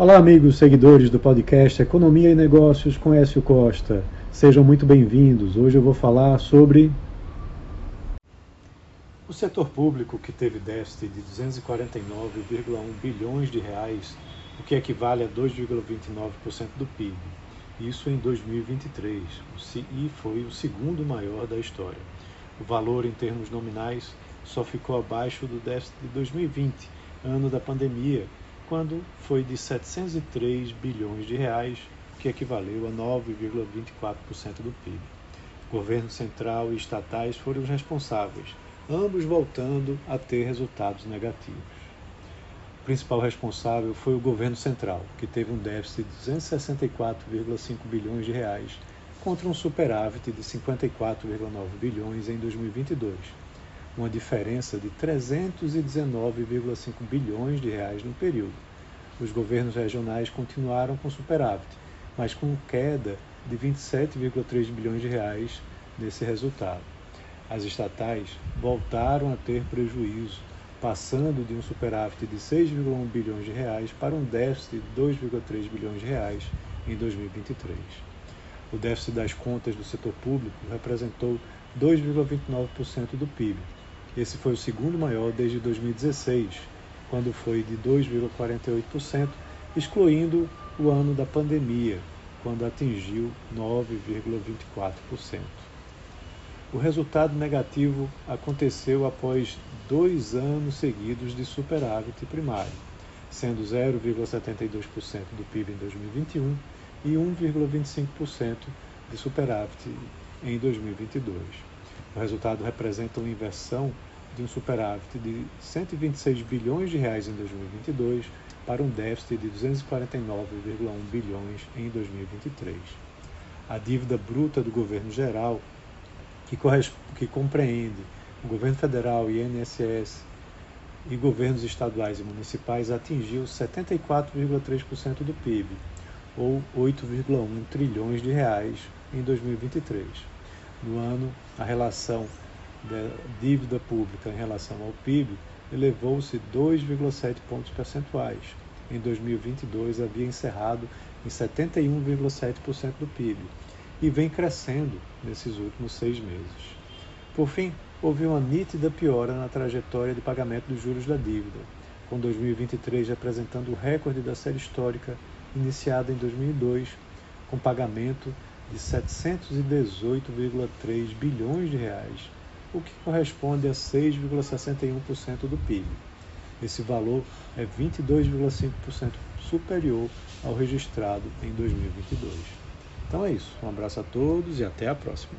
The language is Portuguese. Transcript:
Olá, amigos seguidores do podcast Economia e Negócios com Écio Costa. Sejam muito bem-vindos. Hoje eu vou falar sobre o setor público que teve déficit de 249,1 bilhões de reais, o que equivale a 2,29% do PIB. Isso em 2023, e foi o segundo maior da história. O valor em termos nominais só ficou abaixo do déficit de 2020, ano da pandemia, quando foi de 703 bilhões de reais, que equivaleu a 9,24% do PIB. Governo central e estatais foram os responsáveis, ambos voltando a ter resultados negativos. O principal responsável foi o governo central, que teve um déficit de 264,5 bilhões de reais contra um superávit de 54,9 bilhões em 2022 uma diferença de 319,5 bilhões de reais no período. Os governos regionais continuaram com superávit, mas com queda de 27,3 bilhões de reais nesse resultado. As estatais voltaram a ter prejuízo, passando de um superávit de 6,1 bilhões de reais para um déficit de 2,3 bilhões de reais em 2023. O déficit das contas do setor público representou 2,29% do PIB, esse foi o segundo maior desde 2016, quando foi de 2,48%, excluindo o ano da pandemia, quando atingiu 9,24%. O resultado negativo aconteceu após dois anos seguidos de superávit primário, sendo 0,72% do PIB em 2021 e 1,25% de superávit em 2022. O resultado representa uma inversão de um superávit de 126 bilhões de reais em 2022 para um déficit de 249,1 bilhões em 2023. A dívida bruta do governo geral, que, que compreende o governo federal, INSS e governos estaduais e municipais, atingiu 74,3% do PIB, ou 8,1 trilhões de reais em 2023. No ano, a relação da dívida pública em relação ao PIB elevou-se 2,7 pontos percentuais. Em 2022, havia encerrado em 71,7% do PIB e vem crescendo nesses últimos seis meses. Por fim, houve uma nítida piora na trajetória de pagamento dos juros da dívida, com 2023 representando o recorde da série histórica iniciada em 2002, com pagamento de 718,3 bilhões de reais, o que corresponde a 6,61% do PIB. Esse valor é 22,5% superior ao registrado em 2022. Então é isso. Um abraço a todos e até a próxima.